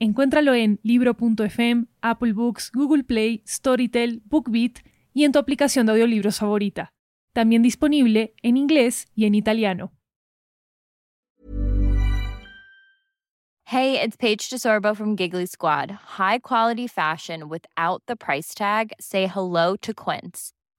Encuéntralo en libro.fm, Apple Books, Google Play, Storytel, BookBeat y en tu aplicación de audiolibros favorita. También disponible en inglés y en italiano. Hey, it's Paige DeSorbo from Giggly Squad. High quality fashion without the price tag. Say hello to Quince.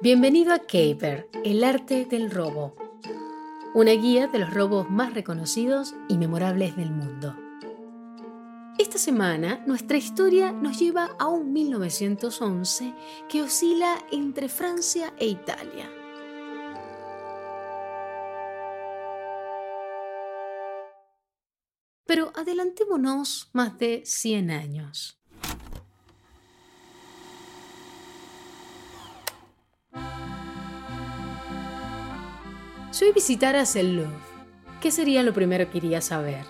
Bienvenido a Caper, el arte del robo. Una guía de los robos más reconocidos y memorables del mundo. Esta semana nuestra historia nos lleva a un 1911 que oscila entre Francia e Italia. Pero adelantémonos más de 100 años. Si hoy visitaras el Louvre, ¿qué sería lo primero que irías a ver?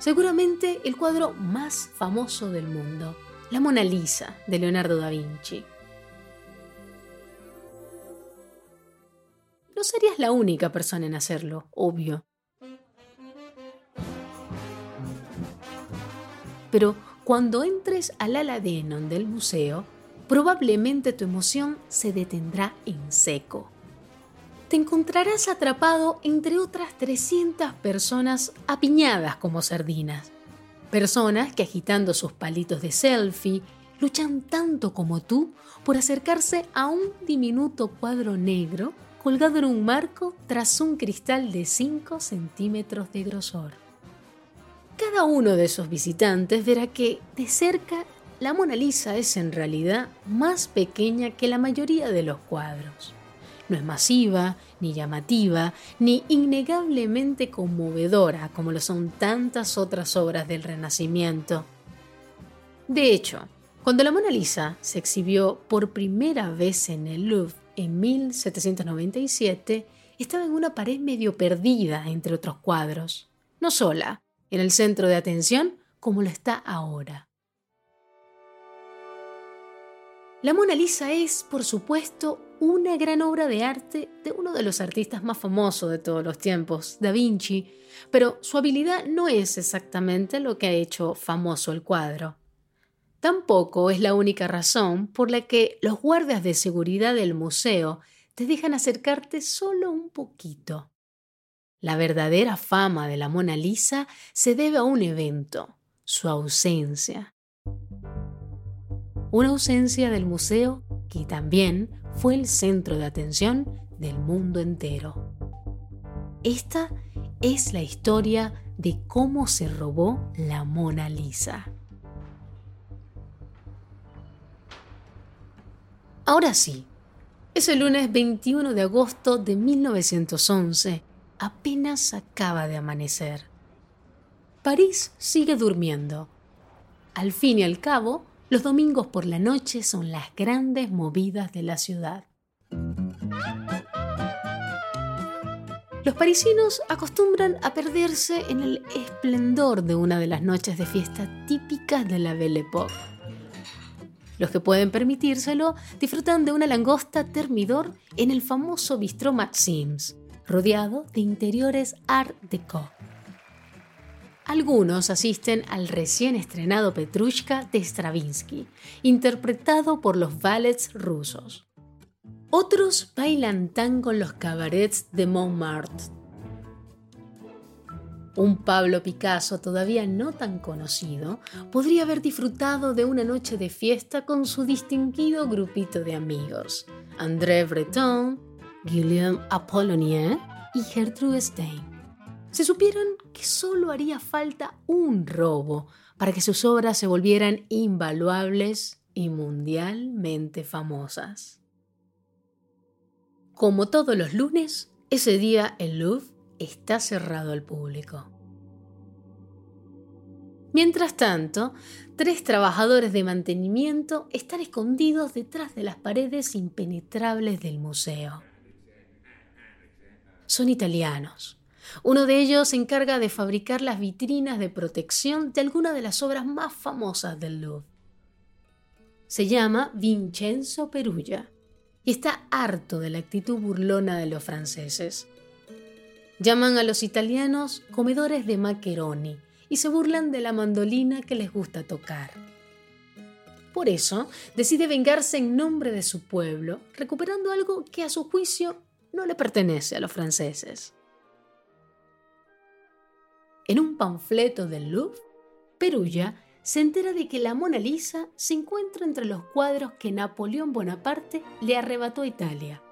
Seguramente el cuadro más famoso del mundo, la Mona Lisa de Leonardo da Vinci. No serías la única persona en hacerlo, obvio. Pero cuando entres al ala Denon del museo, probablemente tu emoción se detendrá en seco te encontrarás atrapado entre otras 300 personas apiñadas como sardinas. Personas que agitando sus palitos de selfie luchan tanto como tú por acercarse a un diminuto cuadro negro colgado en un marco tras un cristal de 5 centímetros de grosor. Cada uno de esos visitantes verá que, de cerca, la Mona Lisa es en realidad más pequeña que la mayoría de los cuadros. No es masiva, ni llamativa, ni innegablemente conmovedora como lo son tantas otras obras del Renacimiento. De hecho, cuando la Mona Lisa se exhibió por primera vez en el Louvre en 1797, estaba en una pared medio perdida entre otros cuadros, no sola, en el centro de atención como lo está ahora. La Mona Lisa es, por supuesto, una gran obra de arte de uno de los artistas más famosos de todos los tiempos, Da Vinci, pero su habilidad no es exactamente lo que ha hecho famoso el cuadro. Tampoco es la única razón por la que los guardias de seguridad del museo te dejan acercarte solo un poquito. La verdadera fama de la Mona Lisa se debe a un evento, su ausencia una ausencia del museo que también fue el centro de atención del mundo entero. Esta es la historia de cómo se robó la Mona Lisa. Ahora sí, es el lunes 21 de agosto de 1911. Apenas acaba de amanecer. París sigue durmiendo. Al fin y al cabo, los domingos por la noche son las grandes movidas de la ciudad. Los parisinos acostumbran a perderse en el esplendor de una de las noches de fiesta típicas de la Belle Époque. Los que pueden permitírselo disfrutan de una langosta termidor en el famoso bistró Maxims, rodeado de interiores Art Deco. Algunos asisten al recién estrenado Petrushka de Stravinsky, interpretado por los ballets rusos. Otros bailan tango en los cabarets de Montmartre. Un Pablo Picasso todavía no tan conocido podría haber disfrutado de una noche de fiesta con su distinguido grupito de amigos, André Breton, Guillaume Apollonier y Gertrude Stein. Se supieron que solo haría falta un robo para que sus obras se volvieran invaluables y mundialmente famosas. Como todos los lunes, ese día el Louvre está cerrado al público. Mientras tanto, tres trabajadores de mantenimiento están escondidos detrás de las paredes impenetrables del museo. Son italianos. Uno de ellos se encarga de fabricar las vitrinas de protección de algunas de las obras más famosas del Louvre. Se llama Vincenzo Perugia y está harto de la actitud burlona de los franceses. Llaman a los italianos comedores de macaroni y se burlan de la mandolina que les gusta tocar. Por eso decide vengarse en nombre de su pueblo, recuperando algo que a su juicio no le pertenece a los franceses. En un panfleto del Louvre, Perugia se entera de que la Mona Lisa se encuentra entre los cuadros que Napoleón Bonaparte le arrebató a Italia.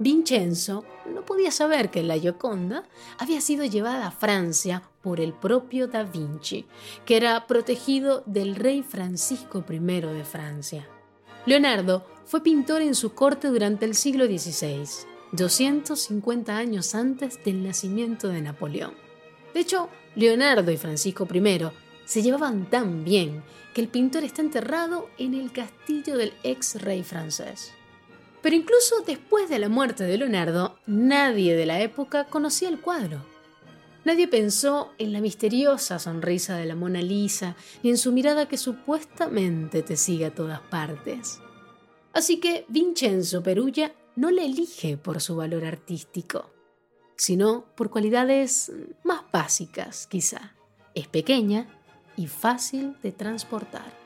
Vincenzo no podía saber que la Gioconda había sido llevada a Francia por el propio Da Vinci, que era protegido del rey Francisco I de Francia. Leonardo fue pintor en su corte durante el siglo XVI, 250 años antes del nacimiento de Napoleón. De hecho, Leonardo y Francisco I se llevaban tan bien que el pintor está enterrado en el castillo del ex rey francés. Pero incluso después de la muerte de Leonardo, nadie de la época conocía el cuadro. Nadie pensó en la misteriosa sonrisa de la Mona Lisa ni en su mirada que supuestamente te sigue a todas partes. Así que Vincenzo Perugia no le elige por su valor artístico, sino por cualidades más básicas, quizá. Es pequeña y fácil de transportar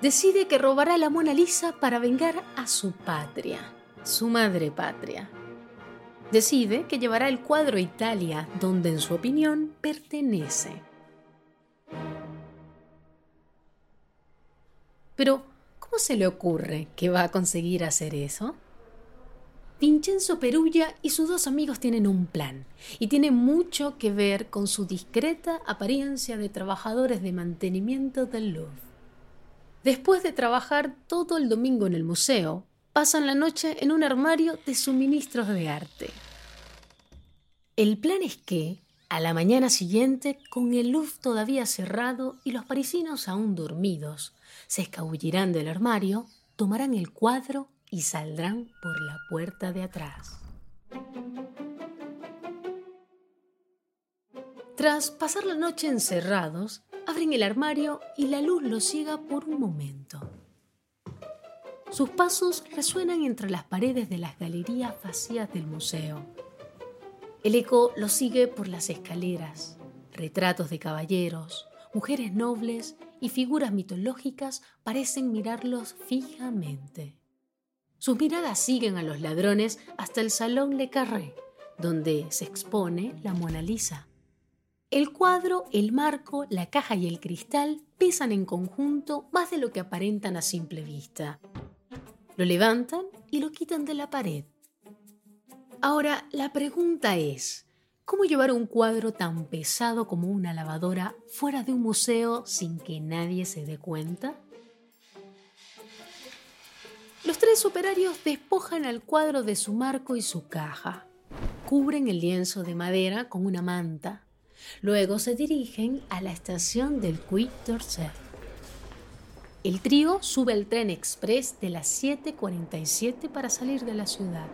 decide que robará la Mona Lisa para vengar a su patria, su madre patria. Decide que llevará el cuadro a Italia, donde en su opinión pertenece. Pero, ¿cómo se le ocurre que va a conseguir hacer eso? Vincenzo Perugia y sus dos amigos tienen un plan, y tiene mucho que ver con su discreta apariencia de trabajadores de mantenimiento del Louvre. Después de trabajar todo el domingo en el museo, pasan la noche en un armario de suministros de arte. El plan es que, a la mañana siguiente, con el luz todavía cerrado y los parisinos aún dormidos, se escabullirán del armario, tomarán el cuadro y saldrán por la puerta de atrás. Tras pasar la noche encerrados, abren el armario y la luz los ciega por un momento. Sus pasos resuenan entre las paredes de las galerías vacías del museo. El eco los sigue por las escaleras. Retratos de caballeros, mujeres nobles y figuras mitológicas parecen mirarlos fijamente. Sus miradas siguen a los ladrones hasta el Salón Le Carré, donde se expone la Mona Lisa. El cuadro, el marco, la caja y el cristal pesan en conjunto más de lo que aparentan a simple vista. Lo levantan y lo quitan de la pared. Ahora, la pregunta es, ¿cómo llevar un cuadro tan pesado como una lavadora fuera de un museo sin que nadie se dé cuenta? Los tres operarios despojan al cuadro de su marco y su caja. Cubren el lienzo de madera con una manta Luego se dirigen a la estación del Puy d'Orsay. El trío sube al tren express de las 7.47 para salir de la ciudad.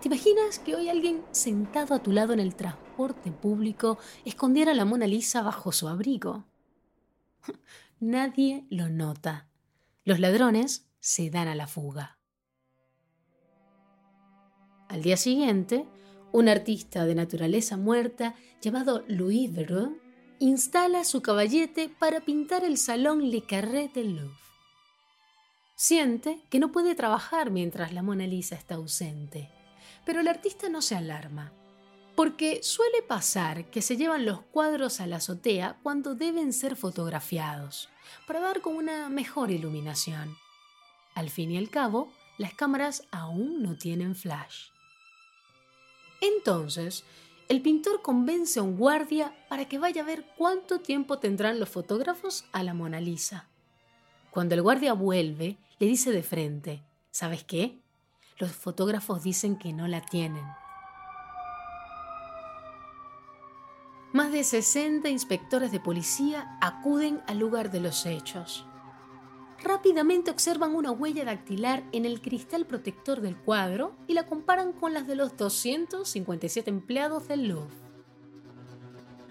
¿Te imaginas que hoy alguien sentado a tu lado en el transporte público escondiera la Mona Lisa bajo su abrigo? Nadie lo nota. Los ladrones se dan a la fuga. Al día siguiente, un artista de naturaleza muerta llamado Louis Verreau instala su caballete para pintar el salón Le Carré del Louvre. Siente que no puede trabajar mientras la Mona Lisa está ausente, pero el artista no se alarma. Porque suele pasar que se llevan los cuadros a la azotea cuando deben ser fotografiados, para dar con una mejor iluminación. Al fin y al cabo, las cámaras aún no tienen flash. Entonces, el pintor convence a un guardia para que vaya a ver cuánto tiempo tendrán los fotógrafos a la Mona Lisa. Cuando el guardia vuelve, le dice de frente, ¿sabes qué? Los fotógrafos dicen que no la tienen. Más de 60 inspectores de policía acuden al lugar de los hechos rápidamente observan una huella dactilar en el cristal protector del cuadro y la comparan con las de los 257 empleados del Louvre.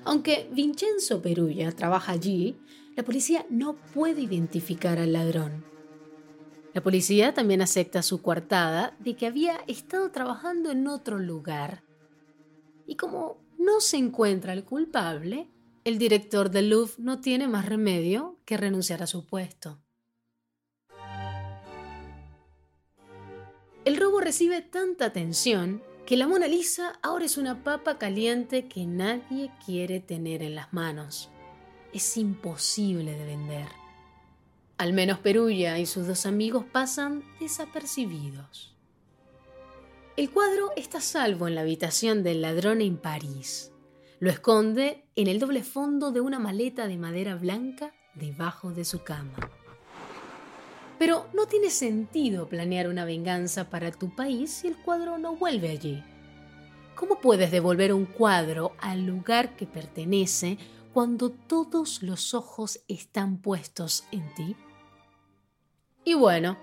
Aunque Vincenzo Perulla trabaja allí, la policía no puede identificar al ladrón. La policía también acepta su coartada de que había estado trabajando en otro lugar. Y como no se encuentra el culpable, el director del Louvre no tiene más remedio que renunciar a su puesto. El robo recibe tanta atención que la Mona Lisa ahora es una papa caliente que nadie quiere tener en las manos. Es imposible de vender. Al menos Perulla y sus dos amigos pasan desapercibidos. El cuadro está salvo en la habitación del ladrón en París. Lo esconde en el doble fondo de una maleta de madera blanca debajo de su cama. Pero no tiene sentido planear una venganza para tu país si el cuadro no vuelve allí. ¿Cómo puedes devolver un cuadro al lugar que pertenece cuando todos los ojos están puestos en ti? Y bueno,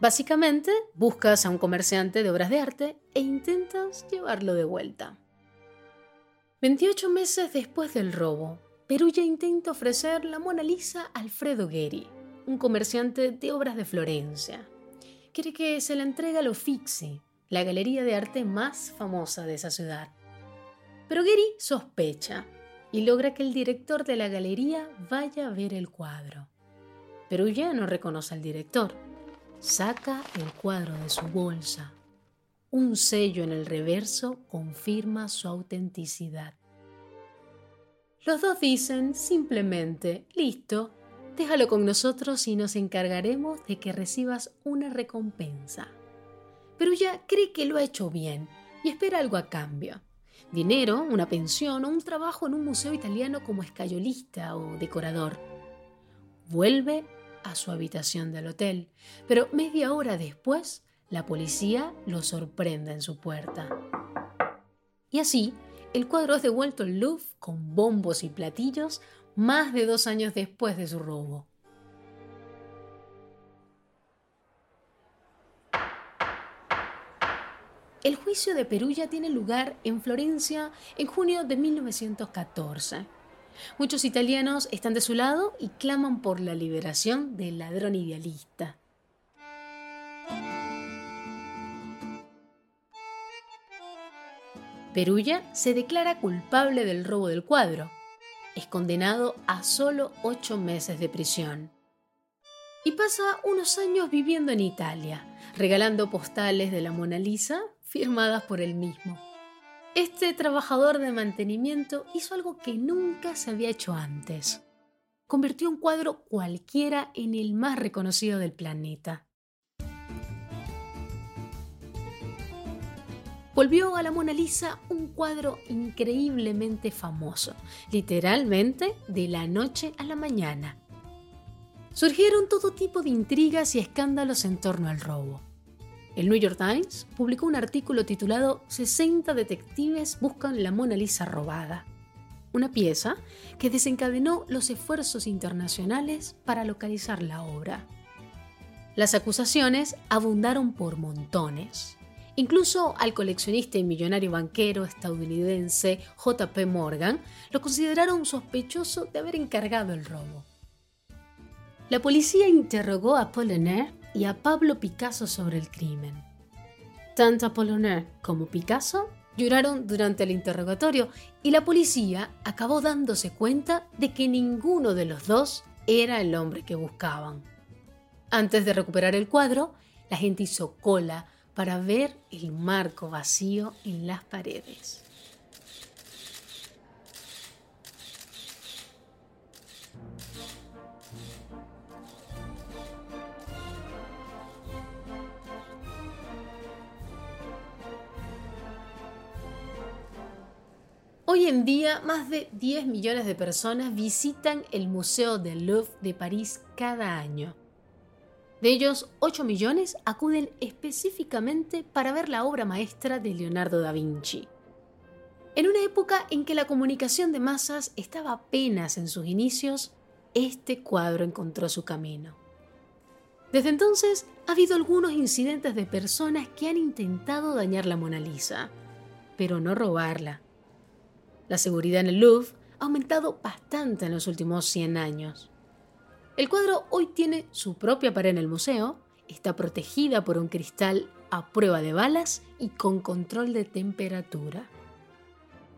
básicamente buscas a un comerciante de obras de arte e intentas llevarlo de vuelta. 28 meses después del robo, Perugia intenta ofrecer la Mona Lisa a Alfredo Geri, un comerciante de obras de Florencia. Quiere que se la entregue al Uffizi, la galería de arte más famosa de esa ciudad. Pero Gary sospecha y logra que el director de la galería vaya a ver el cuadro. Pero ya no reconoce al director. Saca el cuadro de su bolsa. Un sello en el reverso confirma su autenticidad. Los dos dicen simplemente, listo, Déjalo con nosotros y nos encargaremos de que recibas una recompensa. Pero ya cree que lo ha hecho bien y espera algo a cambio. Dinero, una pensión o un trabajo en un museo italiano como escayolista o decorador. Vuelve a su habitación del hotel, pero media hora después la policía lo sorprende en su puerta. Y así, el cuadro es devuelto al Louvre con bombos y platillos más de dos años después de su robo. El juicio de Perugia tiene lugar en Florencia en junio de 1914. Muchos italianos están de su lado y claman por la liberación del ladrón idealista. Perugia se declara culpable del robo del cuadro es condenado a solo ocho meses de prisión. Y pasa unos años viviendo en Italia, regalando postales de la Mona Lisa firmadas por él mismo. Este trabajador de mantenimiento hizo algo que nunca se había hecho antes. Convirtió un cuadro cualquiera en el más reconocido del planeta. volvió a la Mona Lisa un cuadro increíblemente famoso, literalmente de la noche a la mañana. Surgieron todo tipo de intrigas y escándalos en torno al robo. El New York Times publicó un artículo titulado 60 detectives buscan la Mona Lisa robada, una pieza que desencadenó los esfuerzos internacionales para localizar la obra. Las acusaciones abundaron por montones. Incluso al coleccionista y millonario banquero estadounidense JP Morgan lo consideraron sospechoso de haber encargado el robo. La policía interrogó a Apollinaire y a Pablo Picasso sobre el crimen. Tanto Apollinaire como Picasso lloraron durante el interrogatorio y la policía acabó dándose cuenta de que ninguno de los dos era el hombre que buscaban. Antes de recuperar el cuadro, la gente hizo cola para ver el marco vacío en las paredes. Hoy en día, más de 10 millones de personas visitan el Museo del Louvre de París cada año. De ellos, 8 millones acuden específicamente para ver la obra maestra de Leonardo da Vinci. En una época en que la comunicación de masas estaba apenas en sus inicios, este cuadro encontró su camino. Desde entonces ha habido algunos incidentes de personas que han intentado dañar la Mona Lisa, pero no robarla. La seguridad en el Louvre ha aumentado bastante en los últimos 100 años. El cuadro hoy tiene su propia pared en el museo, está protegida por un cristal a prueba de balas y con control de temperatura.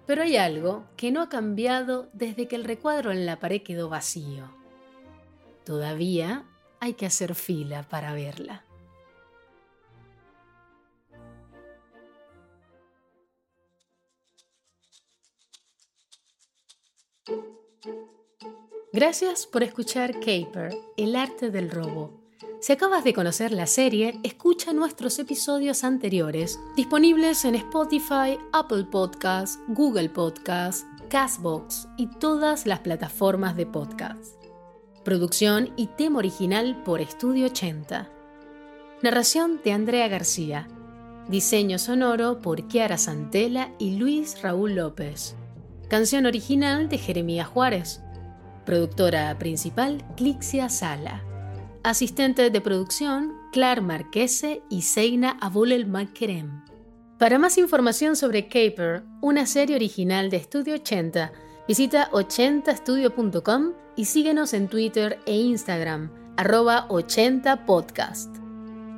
Pero hay algo que no ha cambiado desde que el recuadro en la pared quedó vacío. Todavía hay que hacer fila para verla. Gracias por escuchar Caper, el arte del robo. Si acabas de conocer la serie, escucha nuestros episodios anteriores, disponibles en Spotify, Apple Podcasts, Google Podcasts, Castbox y todas las plataformas de podcast. Producción y tema original por Estudio 80. Narración de Andrea García. Diseño sonoro por Kiara Santela y Luis Raúl López. Canción original de Jeremías Juárez. Productora principal, Clixia Sala. Asistente de producción, Clar Marquese y Seina Abulel Makerem. Para más información sobre Caper, una serie original de Estudio 80, visita 80studio.com y síguenos en Twitter e Instagram, arroba 80podcast.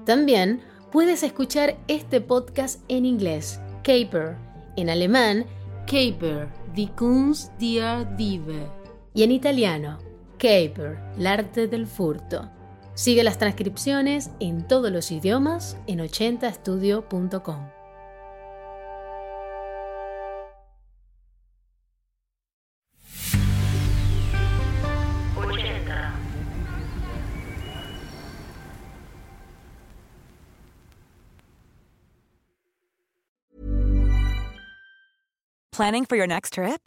También puedes escuchar este podcast en inglés, Caper, en alemán, Caper, die Kunst der Diebe, y en italiano, Caper, el arte del furto. Sigue las transcripciones en todos los idiomas en 80estudio.com. Planning for your next trip?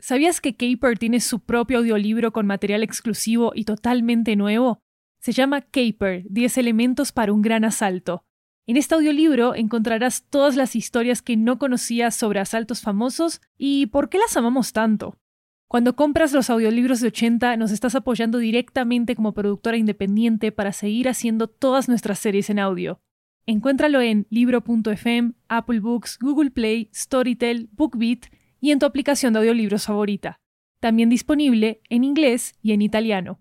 ¿Sabías que Caper tiene su propio audiolibro con material exclusivo y totalmente nuevo? Se llama Caper, 10 elementos para un gran asalto. En este audiolibro encontrarás todas las historias que no conocías sobre asaltos famosos y por qué las amamos tanto. Cuando compras los audiolibros de 80 nos estás apoyando directamente como productora independiente para seguir haciendo todas nuestras series en audio. Encuéntralo en libro.fm, Apple Books, Google Play, Storytel, BookBeat y en tu aplicación de audiolibros favorita. También disponible en inglés y en italiano.